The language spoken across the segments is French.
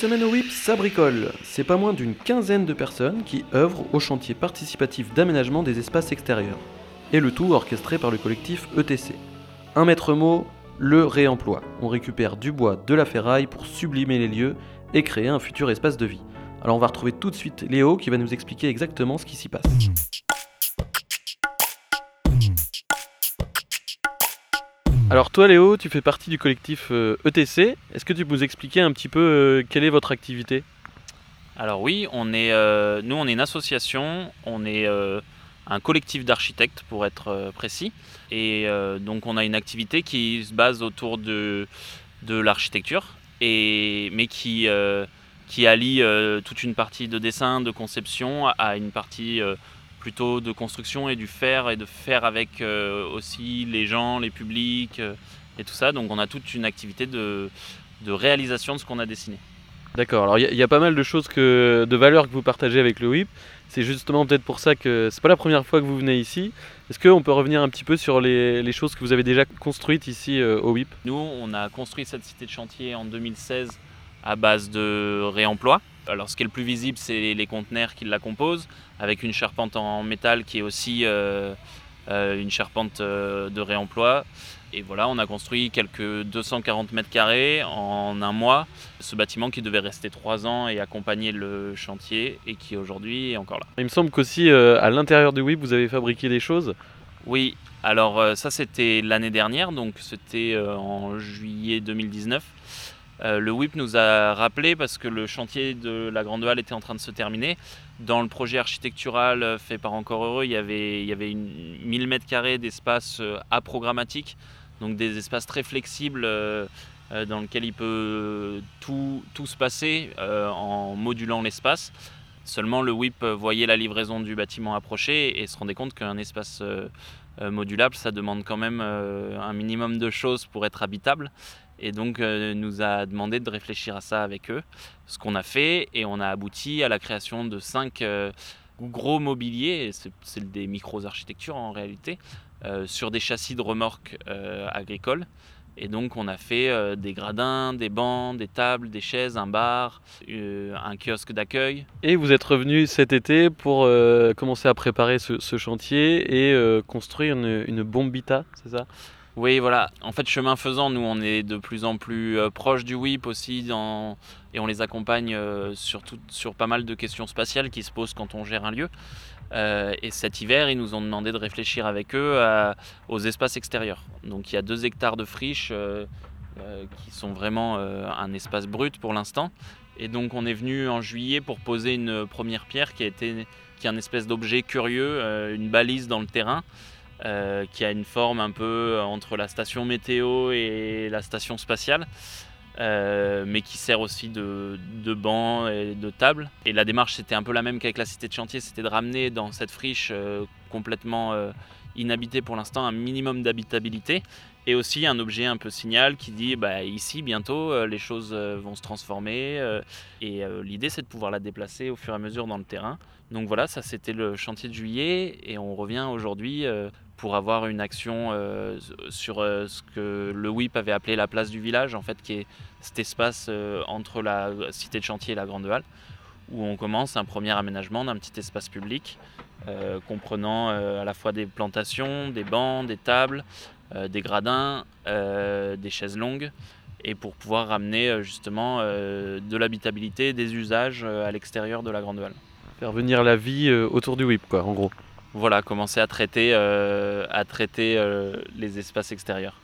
Semaine au WIP, ça bricole. C'est pas moins d'une quinzaine de personnes qui œuvrent au chantier participatif d'aménagement des espaces extérieurs. Et le tout orchestré par le collectif ETC. Un maître mot, le réemploi. On récupère du bois, de la ferraille pour sublimer les lieux et créer un futur espace de vie. Alors on va retrouver tout de suite Léo qui va nous expliquer exactement ce qui s'y passe. Alors toi Léo, tu fais partie du collectif ETC. Est-ce que tu peux nous expliquer un petit peu euh, quelle est votre activité? Alors oui, on est, euh, nous on est une association, on est euh, un collectif d'architectes pour être précis. Et donc on a une activité qui se base autour de, de l'architecture, et, mais qui, qui allie toute une partie de dessin, de conception à une partie plutôt de construction et du faire et de faire avec euh, aussi les gens, les publics euh, et tout ça. Donc on a toute une activité de, de réalisation de ce qu'on a dessiné. D'accord, alors il y, a pas mal de choses que, de valeurs que vous partagez avec le WIP. C'est justement peut-être pour ça que c'est pas la première fois que vous venez ici. Est-ce qu'on peut revenir un petit peu sur les, les, choses que vous avez déjà construites ici euh, au WIP Nous, on a construit cette cité de chantier en 2016 à base de réemploi. Alors ce qui est le plus visible, c'est les conteneurs qui la composent, avec une charpente en métal qui est aussi euh, euh, une charpente euh, de réemploi. Et voilà, on a construit quelques 240 mètres carrés en un mois. Ce bâtiment qui devait rester trois ans et accompagner le chantier et qui aujourd'hui est encore là. Il me semble qu'aussi à l'intérieur du WIP, vous avez fabriqué des choses. Oui, alors ça c'était l'année dernière, donc c'était en juillet 2019. Euh, le WIP nous a rappelé parce que le chantier de la Grande Halle était en train de se terminer. Dans le projet architectural euh, fait par Encore Heureux, il y avait, il y avait une, 1000 m2 d'espace euh, aprogrammatique, donc des espaces très flexibles dans lesquels il peut tout, tout se passer en modulant l'espace. Seulement le WIP voyait la livraison du bâtiment approcher et se rendait compte qu'un espace modulable, ça demande quand même un minimum de choses pour être habitable et donc euh, nous a demandé de réfléchir à ça avec eux, ce qu'on a fait et on a abouti à la création de cinq euh, gros mobiliers, c'est des micros architectures en réalité, euh, sur des châssis de remorques agricoles. Et donc on a fait des gradins, des bancs, des tables, des chaises, un bar, un kiosque d'accueil. Et vous êtes revenu cet été pour commencer à préparer ce, chantier et construire une bombita, c'est ça? Oui, voilà. En fait, chemin faisant, nous, on est de plus en plus euh, proches du WIP aussi et on les accompagne euh, sur, pas mal de questions spatiales qui se posent quand on gère un lieu. Euh, et cet hiver, ils nous ont demandé de réfléchir avec eux aux espaces extérieurs. Donc il y a deux hectares de friches qui sont vraiment un espace brut pour l'instant. Et donc on est venu en juillet pour poser une première pierre qui, a qui est un espèce d'objet curieux, une balise dans le terrain. Euh, qui a une forme un peu euh, entre la station météo et la station spatiale. Euh, mais qui sert aussi de, de, banc et de table. Et la démarche, c'était un peu la même qu'avec la cité de chantier, c'était de ramener dans cette friche complètement inhabitée pour l'instant un minimum d'habitabilité et aussi un objet un peu signal qui dit bah, ici bientôt les choses vont se transformer et l'idée c'est de pouvoir la déplacer au fur et à mesure dans le terrain. Donc voilà, ça c'était le chantier de juillet et on revient aujourd'hui pour avoir une action euh, sur euh, ce que le WIP avait appelé la place du village, en fait, qui est cet espace euh, entre la cité de chantier et la grande halle, où on commence un premier aménagement d'un petit espace public comprenant à la fois des plantations, des bancs, des tables, des gradins, des chaises longues, et pour pouvoir ramener justement de l'habitabilité, des usages à l'extérieur de la grande halle. Faire venir la vie autour du WIP, quoi, en gros voilà, commencer à traiter, euh, à traiter euh, les espaces extérieurs.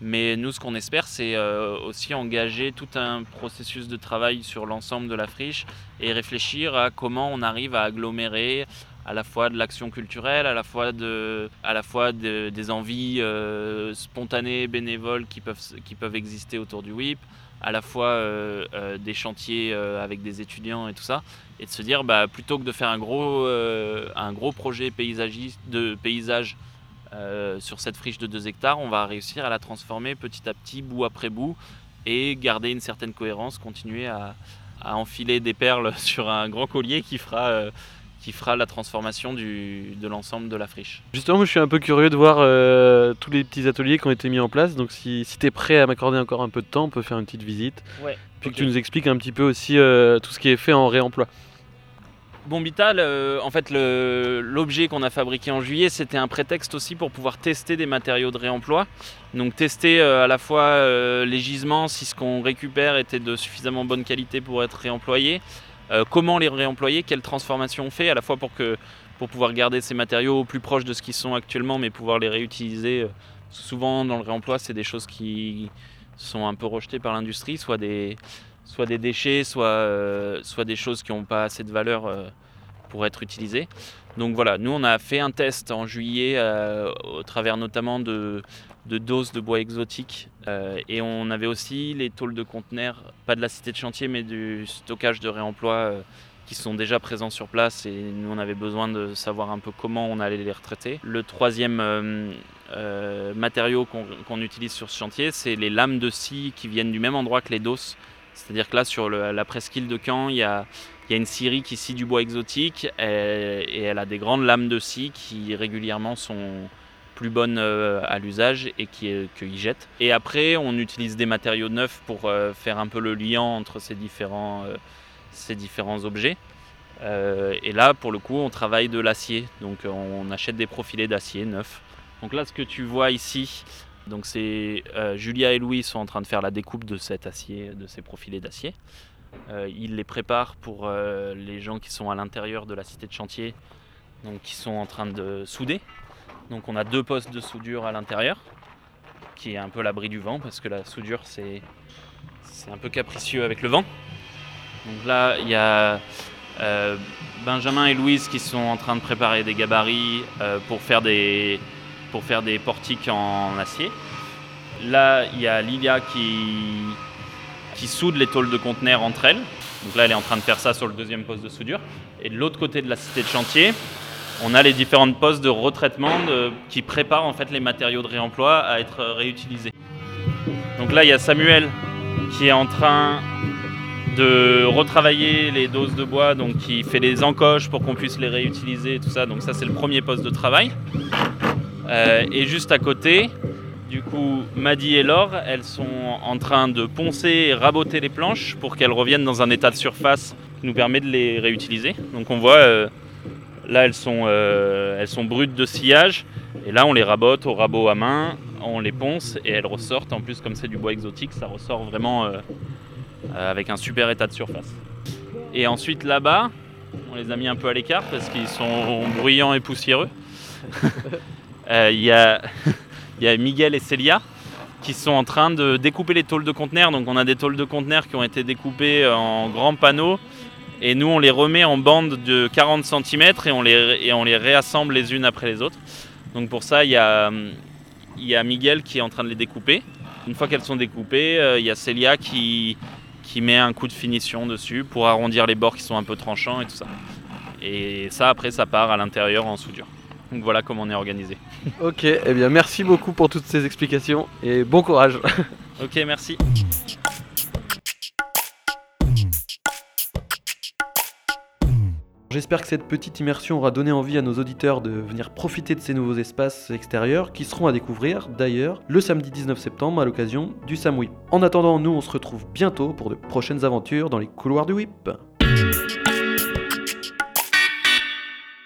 Mais nous, ce qu'on espère, c'est euh, aussi engager tout un processus de travail sur l'ensemble de la friche et réfléchir à comment on arrive à agglomérer à la fois de l'action culturelle, à la fois, de, à la fois des envies spontanées, bénévoles qui peuvent, qui peuvent exister autour du WIP, à la fois euh, euh, des chantiers euh, avec des étudiants et tout ça, et de se dire bah, plutôt que de faire un gros, un gros projet paysagiste, de paysage sur cette friche de 2 hectares, on va réussir à la transformer petit à petit, bout après bout, et garder une certaine cohérence, continuer à, à enfiler des perles sur un grand collier qui fera qui fera la transformation du, de l'ensemble de la friche. Justement, je suis un peu curieux de voir euh, tous les petits ateliers qui ont été mis en place. Donc, si, si tu es prêt à m'accorder encore un peu de temps, on peut faire une petite visite. Ouais. Puis que tu nous expliques un petit peu aussi euh, tout ce qui est fait en réemploi. Bombita, le- en fait, l'objet qu'on a fabriqué en juillet, c'était un prétexte aussi pour pouvoir tester des matériaux de réemploi. Donc tester euh, à la fois euh, les gisements, si ce qu'on récupère était de suffisamment bonne qualité pour être réemployé, euh, comment les réemployer, quelle transformation on fait, à la fois pour, pouvoir garder ces matériaux au plus proche de ce qu'ils sont actuellement, mais pouvoir les réutiliser. euh, Souvent, dans le réemploi, c'est des choses qui sont un peu rejetées par l'industrie, soit des, déchets, soit, euh, soit des choses qui n'ont pas assez de valeur pour être utilisées. Donc voilà, nous on a fait un test en juillet euh, au travers notamment de, doses de bois exotiques euh, et on avait aussi les tôles de conteneurs, pas de la cité de chantier mais du stockage de réemploi euh, qui sont déjà présents sur place et nous on avait besoin de savoir un peu comment on allait les retraiter. Le troisième matériau qu'on qu'on utilise sur ce chantier, c'est les lames de scie qui viennent du même endroit que les doses. C'est-à-dire que là, sur la presqu'île de Caen, il y a, une scierie qui scie du bois exotique et, elle a des grandes lames de scie qui régulièrement sont plus bonnes euh, à l'usage et qui euh, qu'ils jettent. Et après, on utilise des matériaux neufs pour euh, faire un peu le lien entre ces différents, ces différents objets. Et là, pour le coup, on travaille de l'acier. Donc, on achète des profilés d'acier neufs. Donc là, ce que tu vois ici, donc c'est euh, Julia et Louis sont en train de faire la découpe de cet acier, de ces profilés d'acier. Euh, ils les préparent pour euh, les gens qui sont à l'intérieur de la cité de chantier, donc qui sont en train de souder. Donc on a deux postes de soudure à l'intérieur, qui est un peu l'abri du vent parce que la soudure c'est c'est un peu capricieux avec le vent. Donc là il y a Benjamin et Louise qui sont en train de préparer des gabarits pour faire des pour faire des portiques en acier. Là, il y a Lilia qui, qui soude les tôles de conteneurs entre elles. Donc là, elle est en train de faire ça sur le deuxième poste de soudure. Et de l'autre côté de la cité de chantier, on a les différentes postes de retraitement qui préparent en fait les matériaux de réemploi à être réutilisés. Donc là, il y a Samuel qui est en train de retravailler les doses de bois, donc qui fait les encoches pour qu'on puisse les réutiliser et tout ça. Donc ça, c'est le premier poste de travail. Euh, et juste à côté, du coup, Maddy et Laure, elles sont en train de poncer et raboter les planches pour qu'elles reviennent dans un état de surface qui nous permet de les réutiliser. Donc on voit, euh, là, elles sont, euh, elles sont brutes de sillage. Et là, on les rabote au rabot à main, on les ponce et elles ressortent. En plus, comme c'est du bois exotique, ça ressort vraiment avec un super état de surface. Et ensuite, là-bas, on les a mis un peu à l'écart parce qu'ils sont bruyants et poussiéreux. Euh, Il y, a, Miguel et Célia qui sont en train de découper les tôles de conteneurs. Donc on a des tôles de conteneurs qui ont été découpées en grands panneaux et nous on les remet en bandes de 40 cm et on les, réassemble les unes après les autres. Donc pour ça il y a, Miguel qui est en train de les découper. Une fois qu'elles sont découpées, euh, il y a Célia qui, qui met un coup de finition dessus pour arrondir les bords qui sont un peu tranchants et tout ça. Et ça après ça part à l'intérieur en soudure. Donc voilà comment on est organisé. Ok, eh bien merci beaucoup pour toutes ces explications et bon courage. Ok, merci. J'espère que cette petite immersion aura donné envie à nos auditeurs de venir profiter de ces nouveaux espaces extérieurs qui seront à découvrir d'ailleurs le samedi 19 septembre à l'occasion du Sam Whip. En attendant, nous on se retrouve bientôt pour de prochaines aventures dans les couloirs du Whip.